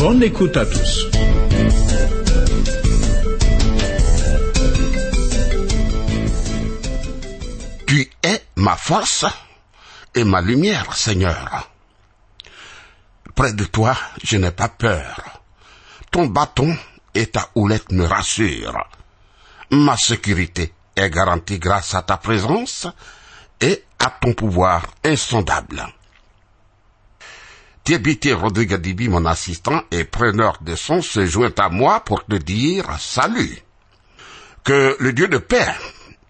Bonne écoute à tous. Tu es ma force et ma lumière, Seigneur. Près de toi, je n'ai pas peur. Ton bâton et ta houlette me rassurent. Ma sécurité est garantie grâce à ta présence et à ton pouvoir insondable. Thierry Rodrigue Dibi, mon assistant et preneur de son, se joint à moi pour te dire salut. Que le Dieu de paix,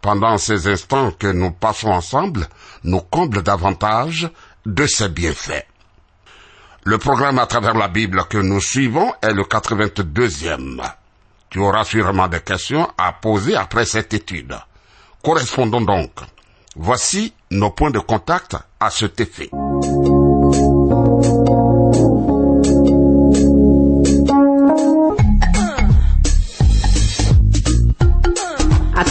pendant ces instants que nous passons ensemble, nous comble davantage de ses bienfaits. Le programme à travers la Bible que nous suivons est le 82e. Tu auras sûrement des questions à poser après cette étude. Correspondons donc. Voici nos points de contact à cet effet.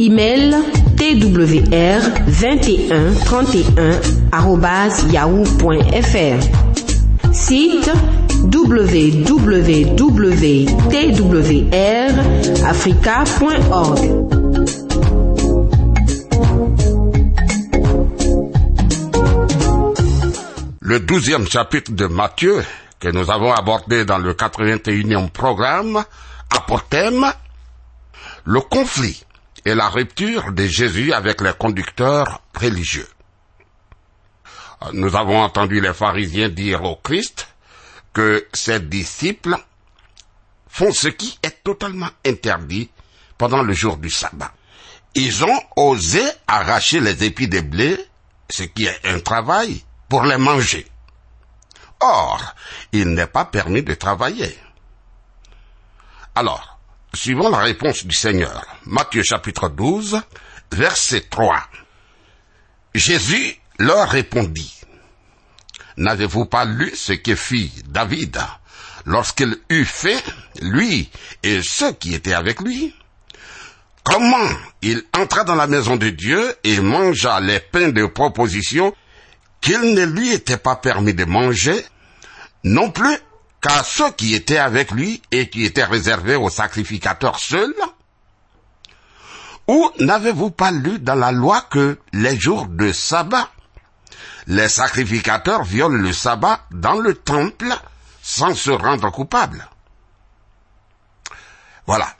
Email twr 21 31 yahoo.fr. Site www.twrafrica.org. Le douzième chapitre de Matthieu, que nous avons abordé dans le 81e programme, a pour thème le conflit et la rupture de Jésus avec les conducteurs religieux. Nous avons entendu les pharisiens dire au Christ que ses disciples font ce qui est totalement interdit pendant le jour du sabbat. Ils ont osé arracher les épis de blé, ce qui est un travail, pour les manger. Or, il n'est pas permis de travailler. Alors, suivons la réponse du Seigneur. Matthieu chapitre 12, verset 3. Jésus leur répondit, N'avez-vous pas lu ce que fit David lorsqu'il eut fait, lui et ceux qui étaient avec lui? Comment il entra dans la maison de Dieu et mangea les pains de proposition qu'il ne lui était pas permis de manger, non plus qu'à ceux qui étaient avec lui et qui étaient réservés aux sacrificateurs seuls Ou n'avez-vous pas lu dans la loi que les jours de sabbat, les sacrificateurs violent le sabbat dans le temple sans se rendre coupables Voilà.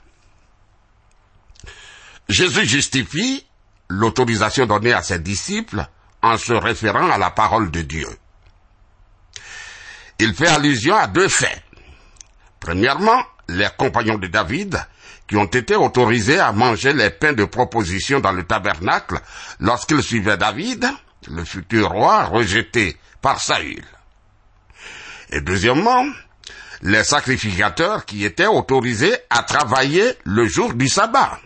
Jésus justifie l'autorisation donnée à ses disciples en se référant à la parole de Dieu. Il fait allusion à deux faits. Premièrement, les compagnons de David, qui ont été autorisés à manger les pains de proposition dans le tabernacle lorsqu'ils suivaient David, le futur roi rejeté par Saül. Et deuxièmement, les sacrificateurs qui étaient autorisés à travailler le jour du sabbat.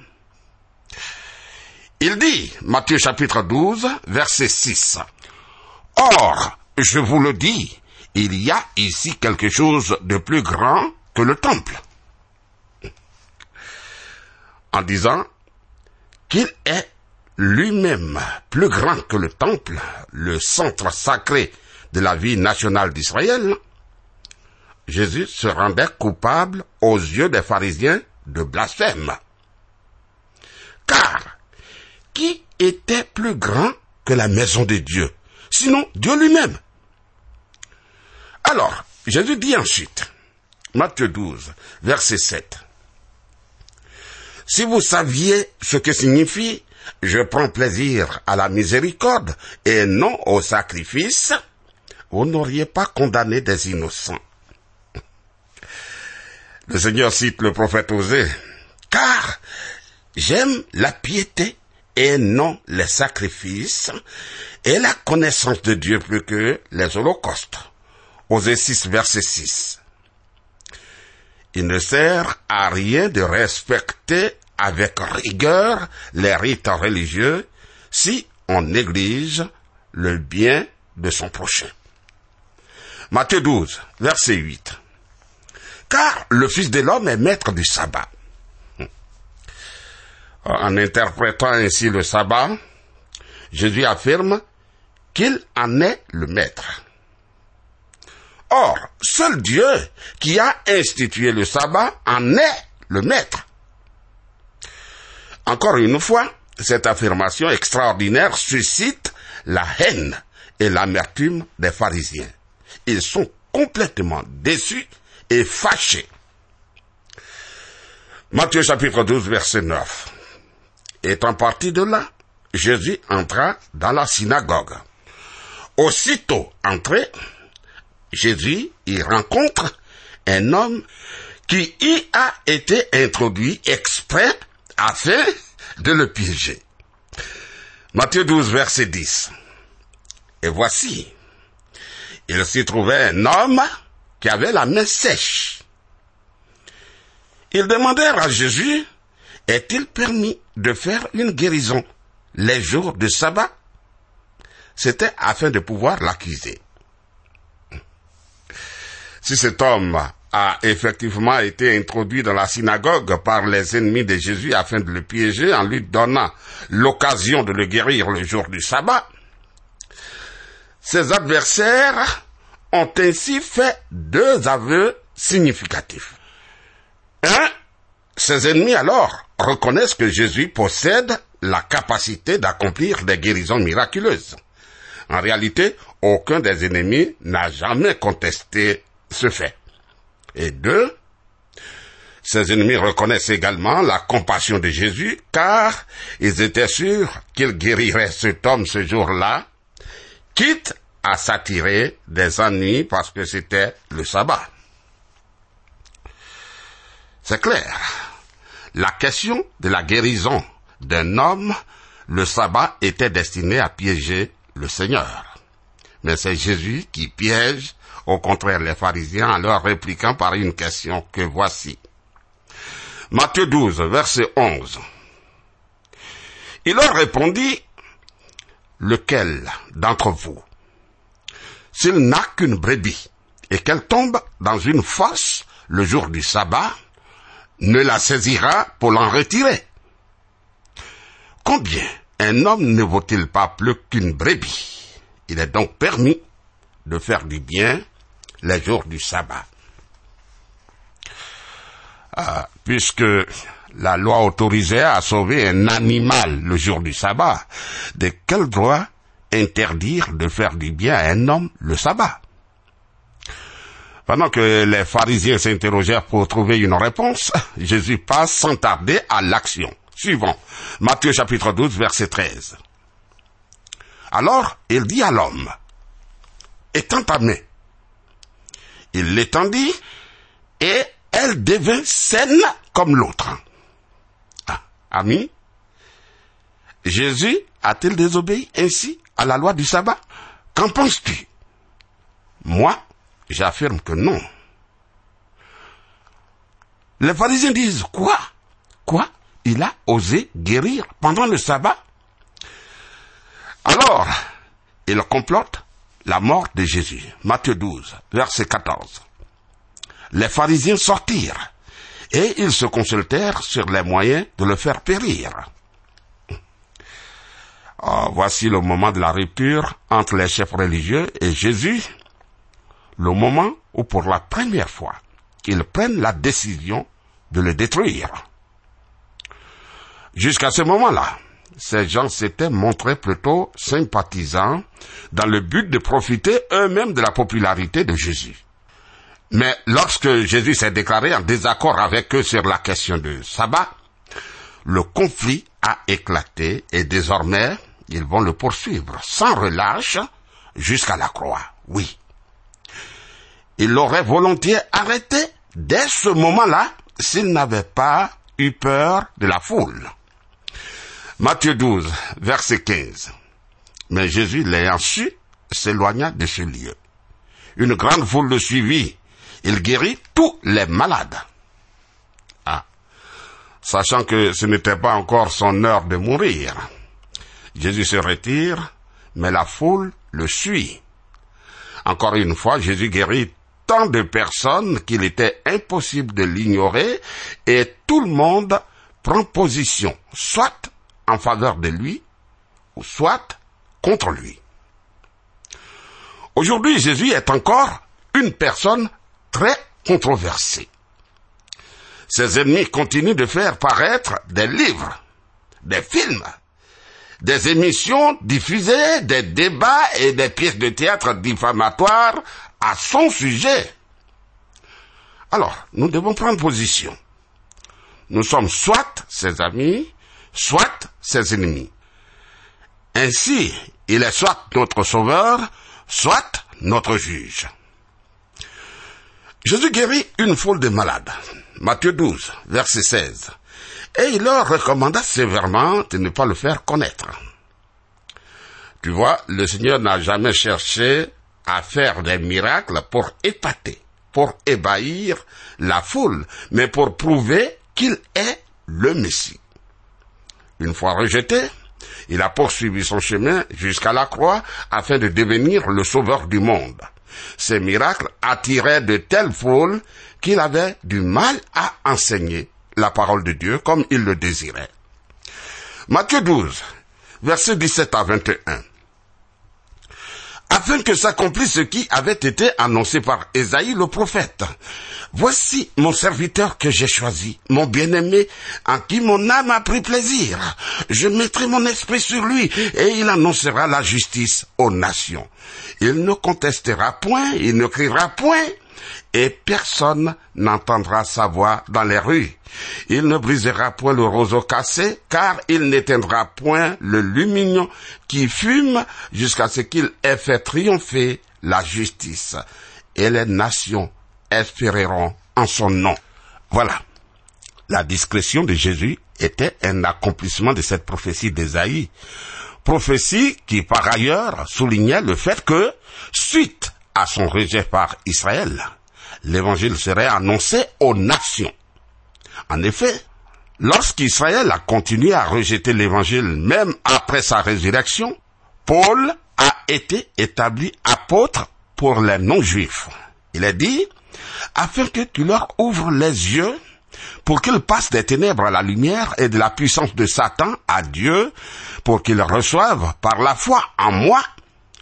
Il dit, Matthieu chapitre 12, verset 6, Or, je vous le dis, il y a ici quelque chose de plus grand que le temple. En disant qu'il est lui-même plus grand que le temple, le centre sacré de la vie nationale d'Israël, Jésus se rendait coupable aux yeux des pharisiens de blasphème. Car qui était plus grand que la maison de Dieu Sinon Dieu lui-même? Alors, Jésus dit ensuite, Matthieu 12, verset 7. Si vous saviez ce que signifie je prends plaisir à la miséricorde et non au sacrifice, vous n'auriez pas condamné des innocents. Le Seigneur cite le prophète Osée, car j'aime la piété et non les sacrifices et la connaissance de Dieu plus que les holocaustes. Osée 6, verset 6. Il ne sert à rien de respecter avec rigueur les rites religieux si on néglige le bien de son prochain. Matthieu 12, verset 8. Car le Fils de l'homme est maître du sabbat. En interprétant ainsi le sabbat, Jésus affirme qu'il en est le maître. Or, seul Dieu qui a institué le sabbat en est le maître. Encore une fois, cette affirmation extraordinaire suscite la haine et l'amertume des pharisiens. Ils sont complètement déçus et fâchés. Matthieu chapitre 12 verset 9. Étant parti de là, Jésus entra dans la synagogue. Aussitôt entré, Jésus y rencontre un homme qui y a été introduit exprès afin de le piéger. Matthieu 12, verset 10. Et voici, il s'y trouvait un homme qui avait la main sèche. Ils demandèrent à Jésus, est-il permis de faire une guérison les jours de sabbat? C'était afin de pouvoir l'accuser. Si cet homme a effectivement été introduit dans la synagogue par les ennemis de Jésus afin de le piéger en lui donnant l'occasion de le guérir le jour du sabbat. Ses adversaires ont ainsi fait deux aveux significatifs. Un, ses ennemis alors reconnaissent que Jésus possède la capacité d'accomplir des guérisons miraculeuses. En réalité, aucun des ennemis n'a jamais contesté ce fait. Et deux, ses ennemis reconnaissent également la compassion de Jésus, car ils étaient sûrs qu'il guérirait cet homme ce jour-là, quitte à s'attirer des ennuis parce que c'était le sabbat. C'est clair. La question de la guérison d'un homme, le sabbat était destiné à piéger le Seigneur. Mais c'est Jésus qui piège au contraire les pharisiens en leur répliquant par une question que voici. Matthieu 12, verset 11. Il leur répondit, lequel d'entre vous, s'il n'a qu'une brebis et qu'elle tombe dans une fosse le jour du sabbat, ne la saisira pour l'en retirer. Combien un homme ne vaut-il pas plus qu'une brebis? Il est donc permis de faire du bien les jours du sabbat. Ah, puisque la loi autorisait à sauver un animal le jour du sabbat, de quel droit interdire de faire du bien à un homme le sabbat? Pendant que les pharisiens s'interrogèrent pour trouver une réponse, Jésus passe sans tarder à l'action. Suivant, Matthieu chapitre 12, verset 13. Alors, il dit à l'homme, étends ta main. Il l'étendit et elle devint saine comme l'autre. Ah, ami, Jésus a-t-il désobéi ainsi à la loi du sabbat? Qu'en penses-tu? Moi, j'affirme que non. Les pharisiens disent quoi? Quoi? Il a osé guérir pendant le sabbat? Alors, ils complotent la mort de Jésus. Matthieu 12, verset 14. Les pharisiens sortirent et ils se consultèrent sur les moyens de le faire périr. Oh, voici le moment de la rupture entre les chefs religieux et Jésus, le moment où pour la première fois, ils prennent la décision de le détruire. Jusqu'à ce moment-là, ces gens s'étaient montrés plutôt sympathisants dans le but de profiter eux-mêmes de la popularité de Jésus. Mais lorsque Jésus s'est déclaré en désaccord avec eux sur la question du sabbat, le conflit a éclaté et désormais ils vont le poursuivre sans relâche jusqu'à la croix. Oui. Ils l'auraient volontiers arrêté dès ce moment-là s'ils n'avaient pas eu peur de la foule. Matthieu 12, verset 15. Mais Jésus, l'ayant su, s'éloigna de ce lieu. Une grande foule le suivit. Il guérit tous les malades. Ah. Sachant que ce n'était pas encore son heure de mourir. Jésus se retire, mais la foule le suit. Encore une fois, Jésus guérit tant de personnes qu'il était impossible de l'ignorer et tout le monde prend position, soit en faveur de lui, ou soit contre lui. Aujourd'hui, Jésus est encore une personne très controversée. Ses ennemis continuent de faire paraître des livres, des films, des émissions diffusées, des débats et des pièces de théâtre diffamatoires à son sujet. Alors, nous devons prendre position. Nous sommes soit ses amis, soit ses ennemis. Ainsi, il est soit notre sauveur, soit notre juge. Jésus guérit une foule de malades. Matthieu 12, verset 16. Et il leur recommanda sévèrement de ne pas le faire connaître. Tu vois, le Seigneur n'a jamais cherché à faire des miracles pour épater, pour ébahir la foule, mais pour prouver qu'il est le Messie. Une fois rejeté, il a poursuivi son chemin jusqu'à la croix afin de devenir le sauveur du monde. Ces miracles attiraient de telles foules qu'il avait du mal à enseigner la parole de Dieu comme il le désirait. Matthieu 12, versets 17 à 21 afin que s'accomplisse ce qui avait été annoncé par Ésaïe le prophète. Voici mon serviteur que j'ai choisi, mon bien-aimé, en qui mon âme a pris plaisir. Je mettrai mon esprit sur lui, et il annoncera la justice aux nations. Il ne contestera point, il ne criera point, et personne n'entendra sa voix dans les rues. Il ne brisera point le roseau cassé, car il n'éteindra point le lumignon qui fume jusqu'à ce qu'il ait fait triompher la justice. Et les nations espéreront en son nom. Voilà. La discrétion de Jésus était un accomplissement de cette prophétie d'Ésaïe. Prophétie qui, par ailleurs, soulignait le fait que, suite à son rejet par Israël, l'évangile serait annoncé aux nations. En effet, lorsqu'Israël a continué à rejeter l'évangile même après sa résurrection, Paul a été établi apôtre pour les non-juifs. Il est dit, afin que tu leur ouvres les yeux pour qu'ils passent des ténèbres à la lumière et de la puissance de Satan à Dieu, pour qu'ils reçoivent par la foi en moi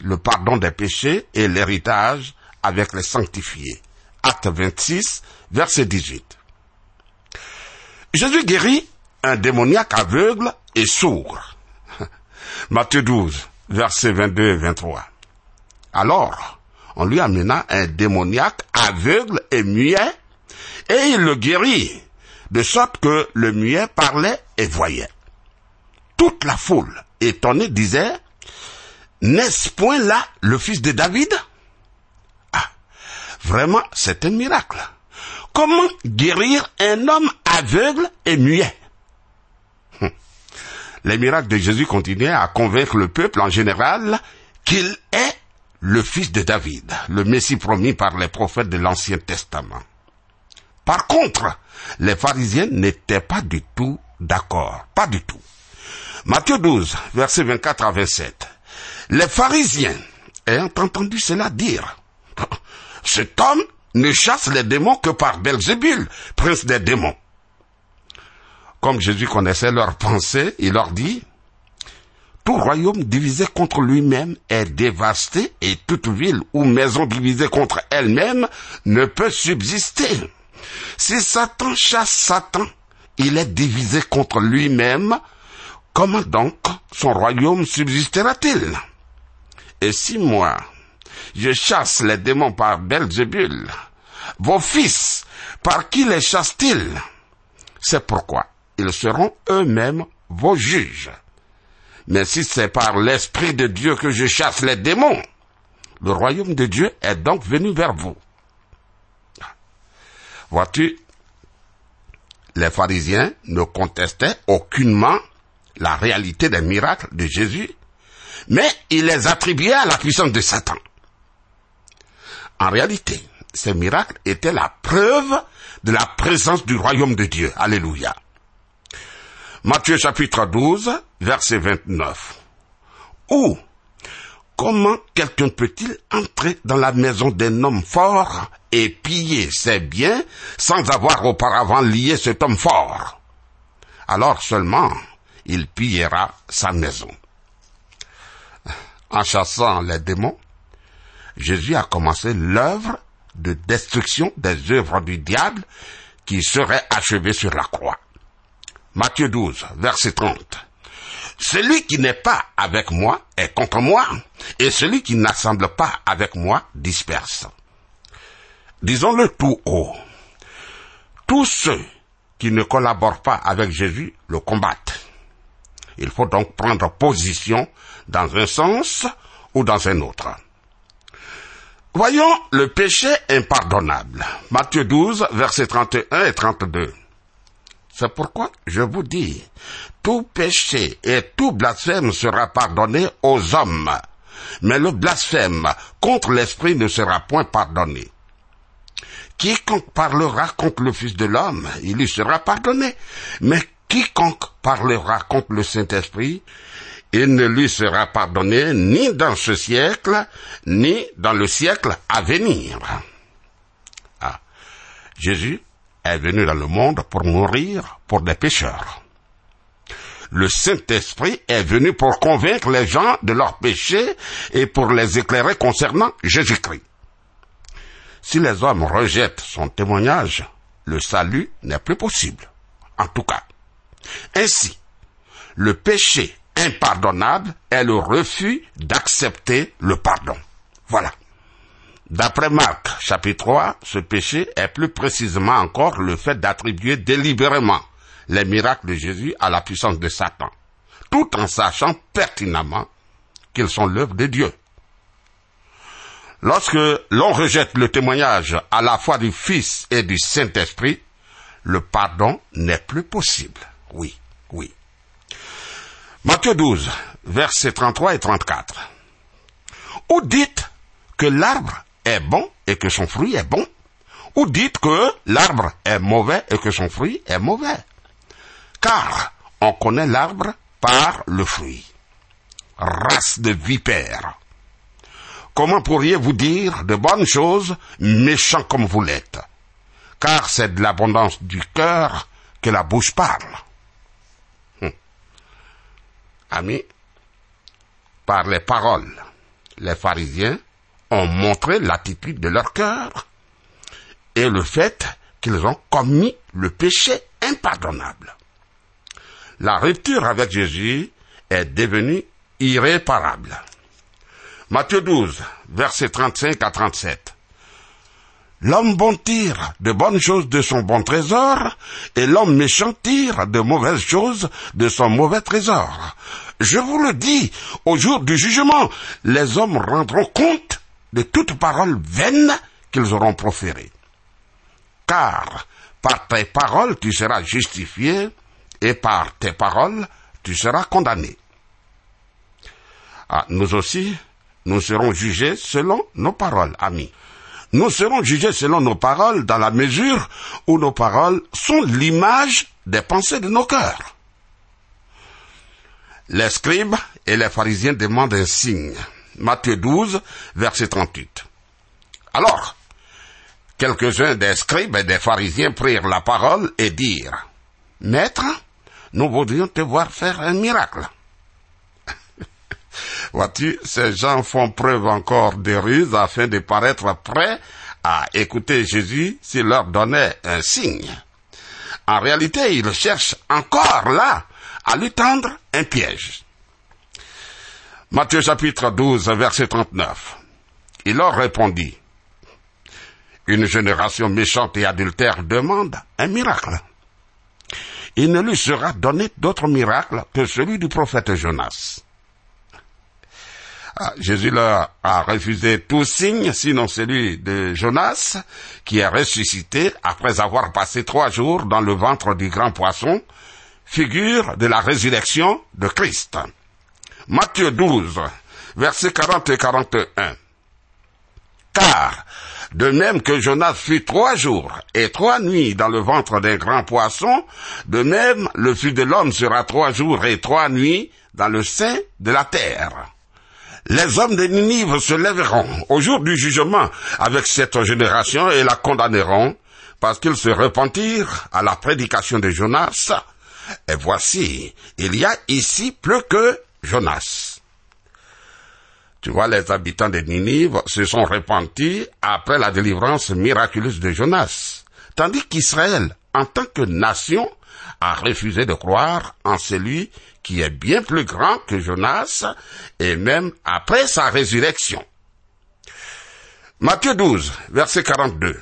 le pardon des péchés et l'héritage avec les sanctifiés. Acte 26, verset 18. Jésus guérit un démoniaque aveugle et sourd. Matthieu 12, verset 22 et 23. Alors, on lui amena un démoniaque aveugle et muet, et il le guérit, de sorte que le muet parlait et voyait. Toute la foule, étonnée, disait, N'est-ce point là le fils de David? Ah, vraiment, c'est un miracle. Comment guérir un homme aveugle et muet? Hum. Les miracles de Jésus continuaient à convaincre le peuple en général qu'il est le fils de David, le Messie promis par les prophètes de l'Ancien Testament. Par contre, les pharisiens n'étaient pas du tout d'accord, pas du tout. Matthieu 12, versets 24 à 27. Les pharisiens, ayant entendu cela dire, cet homme ne chasse les démons que par Belzébul, prince des démons. Comme Jésus connaissait leurs pensées, il leur dit, tout royaume divisé contre lui-même est dévasté et toute ville ou maison divisée contre elle-même ne peut subsister. Si Satan chasse Satan, il est divisé contre lui-même. Comment donc son royaume subsistera-t-il? Et si moi, je chasse les démons par Belzébul, vos fils, par qui les chassent-ils? C'est pourquoi ils seront eux-mêmes vos juges. Mais si c'est par l'Esprit de Dieu que je chasse les démons, le royaume de Dieu est donc venu vers vous. Vois-tu, les pharisiens ne contestaient aucunement la réalité des miracles de Jésus, mais ils les attribuaient à la puissance de Satan. En réalité, ces miracles étaient la preuve de la présence du royaume de Dieu. Alléluia. Matthieu chapitre 12, verset 29. Où Comment quelqu'un peut-il entrer dans la maison d'un homme fort et piller ses biens sans avoir auparavant lié cet homme fort? Alors seulement il pillera sa maison. En chassant les démons, Jésus a commencé l'œuvre de destruction des œuvres du diable qui seraient achevées sur la croix. Matthieu 12, verset 30. Celui qui n'est pas avec moi est contre moi, et celui qui n'assemble pas avec moi disperse. Disons-le tout haut. Tous ceux qui ne collaborent pas avec Jésus le combattent. Il faut donc prendre position dans un sens ou dans un autre. Voyons le péché impardonnable. Matthieu 12, versets 31 et 32. C'est pourquoi je vous dis, tout péché et tout blasphème sera pardonné aux hommes, mais le blasphème contre l'Esprit ne sera point pardonné. Quiconque parlera contre le Fils de l'homme, il lui sera pardonné, mais quiconque parlera contre le Saint-Esprit, il ne lui sera pardonné ni dans ce siècle, ni dans le siècle à venir. Ah. Jésus est venu dans le monde pour mourir pour des pécheurs. Le Saint-Esprit est venu pour convaincre les gens de leurs péchés et pour les éclairer concernant Jésus-Christ. Si les hommes rejettent son témoignage, le salut n'est plus possible. En tout cas. Ainsi, le péché impardonnable est le refus d'accepter le pardon. Voilà. D'après Marc, chapitre 3, ce péché est plus précisément encore le fait d'attribuer délibérément les miracles de Jésus à la puissance de Satan, tout en sachant pertinemment qu'ils sont l'œuvre de Dieu. Lorsque l'on rejette le témoignage à la fois du Fils et du Saint-Esprit, le pardon n'est plus possible. Oui, oui. Matthieu 12, versets 33 et 34. Ou dites que l'arbre est bon et que son fruit est bon, ou dites que l'arbre est mauvais et que son fruit est mauvais. Car on connaît l'arbre par le fruit. Race de vipères. Comment pourriez-vous dire de bonnes choses, méchants comme vous l'êtes? Car c'est de l'abondance du cœur que la bouche parle. Amis, par les paroles, les pharisiens ont montré l'attitude de leur cœur et le fait qu'ils ont commis le péché impardonnable. La rupture avec Jésus est devenue irréparable. Matthieu 12, versets 35 à 37. L'homme bon tire de bonnes choses de son bon trésor, et l'homme méchant tire de mauvaises choses de son mauvais trésor. Je vous le dis, au jour du jugement, les hommes rendront compte de toute parole vaine qu'ils auront proférée. Car par tes paroles tu seras justifié, et par tes paroles tu seras condamné. Ah, nous aussi, nous serons jugés selon nos paroles, amis. Nous serons jugés selon nos paroles dans la mesure où nos paroles sont l'image des pensées de nos cœurs. Les scribes et les pharisiens demandent un signe. Matthieu 12, verset 38. Alors, quelques-uns des scribes et des pharisiens prirent la parole et dirent, Maître, nous voudrions te voir faire un miracle. Vois-tu, ces gens font preuve encore de ruse afin de paraître prêts à écouter Jésus s'il leur donnait un signe. En réalité, ils cherchent encore là à lui tendre un piège. Matthieu chapitre 12, verset 39. Il leur répondit, une génération méchante et adultère demande un miracle. Il ne lui sera donné d'autre miracle que celui du prophète Jonas. Ah, Jésus leur a refusé tout signe, sinon celui de Jonas, qui est ressuscité après avoir passé trois jours dans le ventre du grand poisson, figure de la résurrection de Christ. Matthieu 12, versets 40 et 41. Car, de même que Jonas fut trois jours et trois nuits dans le ventre d'un grand poisson, de même le Fils de l'homme sera trois jours et trois nuits dans le sein de la terre. Les hommes de Ninive se lèveront au jour du jugement avec cette génération et la condamneront parce qu'ils se repentirent à la prédication de Jonas. Et voici, il y a ici plus que Jonas. Tu vois, les habitants de Ninive se sont repentis après la délivrance miraculeuse de Jonas, tandis qu'Israël, en tant que nation, a refusé de croire en celui qui est bien plus grand que Jonas, et même après sa résurrection. Matthieu 12, verset 42.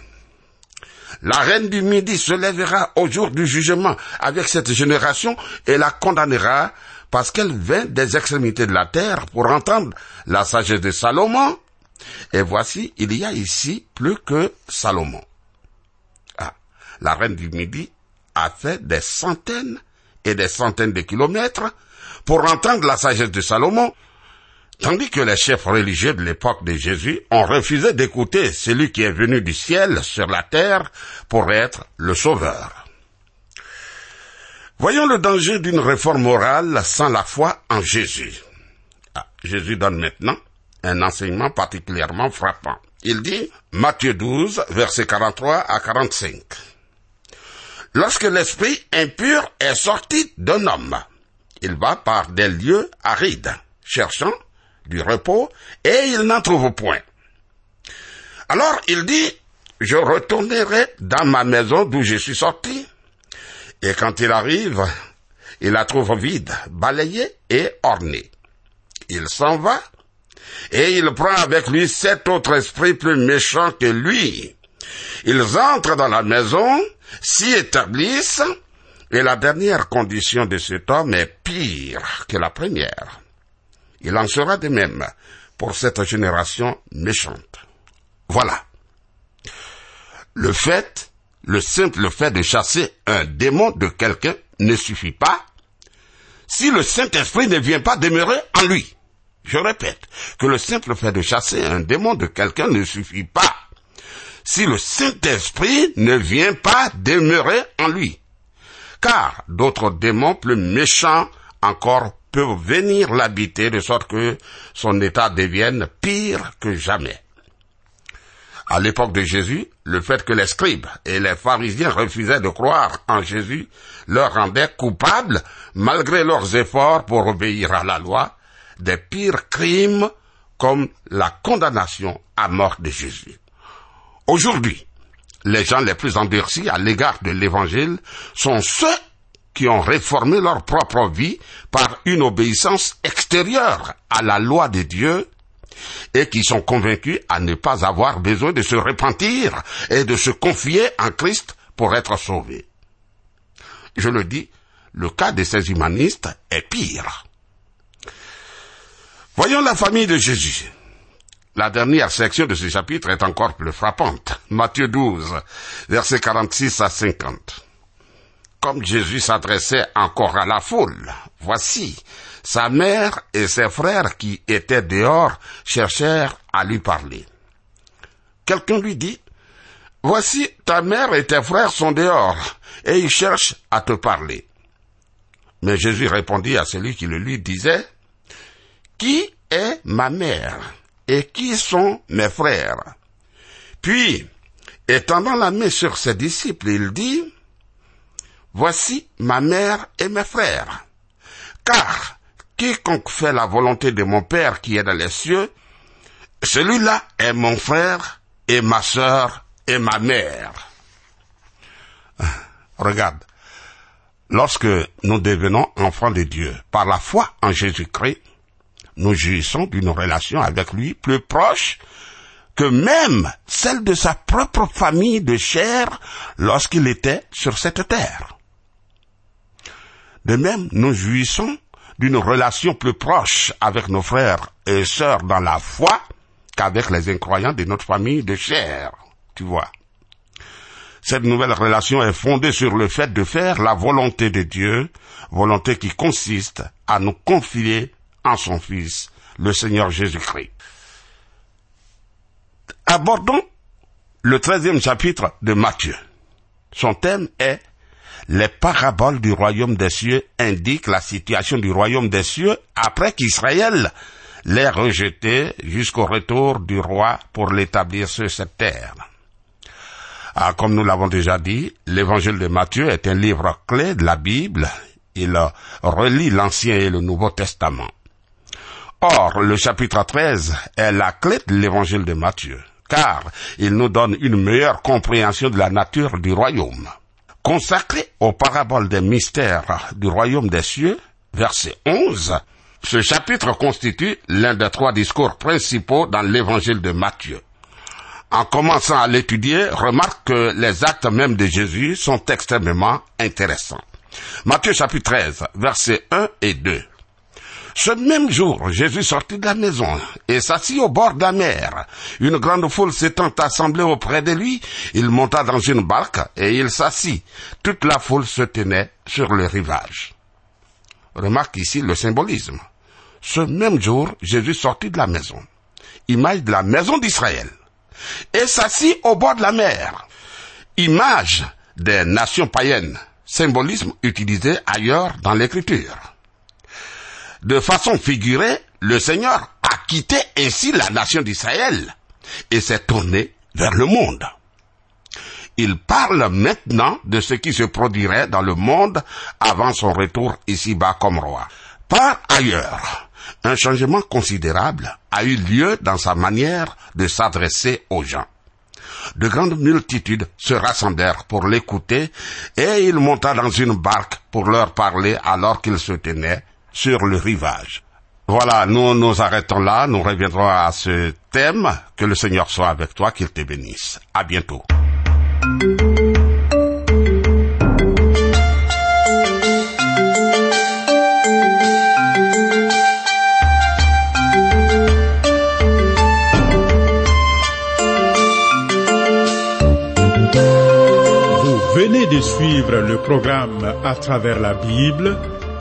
La reine du Midi se lèvera au jour du jugement avec cette génération et la condamnera parce qu'elle vint des extrémités de la terre pour entendre la sagesse de Salomon. Et voici, il y a ici plus que Salomon. Ah, la reine du Midi a fait des centaines des centaines de kilomètres pour entendre la sagesse de Salomon, tandis que les chefs religieux de l'époque de Jésus ont refusé d'écouter celui qui est venu du ciel sur la terre pour être le sauveur. Voyons le danger d'une réforme morale sans la foi en Jésus. Ah, Jésus donne maintenant un enseignement particulièrement frappant. Il dit, Matthieu 12, versets 43 à 45. Lorsque l'esprit impur est sorti d'un homme, il va par des lieux arides, cherchant du repos, et il n'en trouve point. Alors il dit, je retournerai dans ma maison d'où je suis sorti. Et quand il arrive, il la trouve vide, balayée et ornée. Il s'en va, et il prend avec lui sept autres esprits plus méchants que lui. Ils entrent dans la maison, s'y établissent, et la dernière condition de cet homme est pire que la première. Il en sera de même pour cette génération méchante. Voilà. Le fait, le simple fait de chasser un démon de quelqu'un ne suffit pas si le Saint-Esprit ne vient pas demeurer en lui. Je répète que le simple fait de chasser un démon de quelqu'un ne suffit pas si le Saint-Esprit ne vient pas demeurer en lui. Car d'autres démons plus méchants encore peuvent venir l'habiter de sorte que son état devienne pire que jamais. À l'époque de Jésus, le fait que les scribes et les pharisiens refusaient de croire en Jésus leur rendait coupables, malgré leurs efforts pour obéir à la loi, des pires crimes comme la condamnation à mort de Jésus. Aujourd'hui, les gens les plus endurcis à l'égard de l'évangile sont ceux qui ont réformé leur propre vie par une obéissance extérieure à la loi de Dieu et qui sont convaincus à ne pas avoir besoin de se repentir et de se confier en Christ pour être sauvés. Je le dis, le cas de ces humanistes est pire. Voyons la famille de Jésus. La dernière section de ce chapitre est encore plus frappante. Matthieu 12, versets 46 à 50. Comme Jésus s'adressait encore à la foule, voici, sa mère et ses frères qui étaient dehors cherchèrent à lui parler. Quelqu'un lui dit, Voici, ta mère et tes frères sont dehors, et ils cherchent à te parler. Mais Jésus répondit à celui qui le lui disait, Qui est ma mère? Et qui sont mes frères? Puis, étendant la main sur ses disciples, il dit, Voici ma mère et mes frères. Car quiconque fait la volonté de mon Père qui est dans les cieux, celui-là est mon frère et ma sœur et ma mère. Regarde, lorsque nous devenons enfants de Dieu par la foi en Jésus-Christ, nous jouissons d'une relation avec lui plus proche que même celle de sa propre famille de chair lorsqu'il était sur cette terre. De même, nous jouissons d'une relation plus proche avec nos frères et sœurs dans la foi qu'avec les incroyants de notre famille de chair, tu vois. Cette nouvelle relation est fondée sur le fait de faire la volonté de Dieu, volonté qui consiste à nous confier son Fils, le Seigneur Jésus-Christ. Abordons le treizième chapitre de Matthieu. Son thème est les paraboles du royaume des cieux indiquent la situation du royaume des cieux après qu'Israël l'ait rejeté jusqu'au retour du roi pour l'établir sur cette terre. Ah, comme nous l'avons déjà dit, l'évangile de Matthieu est un livre clé de la Bible. Il relie l'Ancien et le Nouveau Testament. Or, le chapitre 13 est la clé de l'évangile de Matthieu, car il nous donne une meilleure compréhension de la nature du royaume. Consacré aux paraboles des mystères du royaume des cieux, verset 11, ce chapitre constitue l'un des trois discours principaux dans l'évangile de Matthieu en commençant à l'étudier, remarque que les actes même de Jésus sont extrêmement intéressants. Matthieu chapitre 13, versets 1 et 2. Ce même jour, Jésus sortit de la maison et s'assit au bord de la mer. Une grande foule s'étant assemblée auprès de lui, il monta dans une barque et il s'assit. Toute la foule se tenait sur le rivage. Remarque ici le symbolisme. Ce même jour, Jésus sortit de la maison. Image de la maison d'Israël et s'assit au bord de la mer. Image des nations païennes, symbolisme utilisé ailleurs dans l'écriture. De façon figurée, le Seigneur a quitté ainsi la nation d'Israël et s'est tourné vers le monde. Il parle maintenant de ce qui se produirait dans le monde avant son retour ici-bas comme roi. Par ailleurs, un changement considérable a eu lieu dans sa manière de s'adresser aux gens. De grandes multitudes se rassemblèrent pour l'écouter et il monta dans une barque pour leur parler alors qu'il se tenait sur le rivage. Voilà, nous nous arrêtons là, nous reviendrons à ce thème. Que le Seigneur soit avec toi, qu'il te bénisse. À bientôt. venez de suivre le programme À travers la Bible,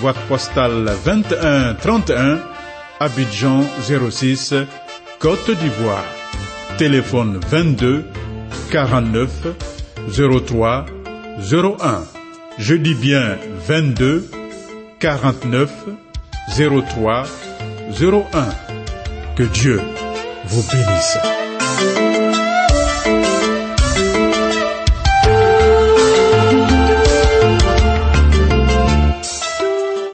boîte postale 2131, Abidjan 06, Côte d'Ivoire. Téléphone 22 49 03 01. Je dis bien 22 49 03 01. Que Dieu vous bénisse.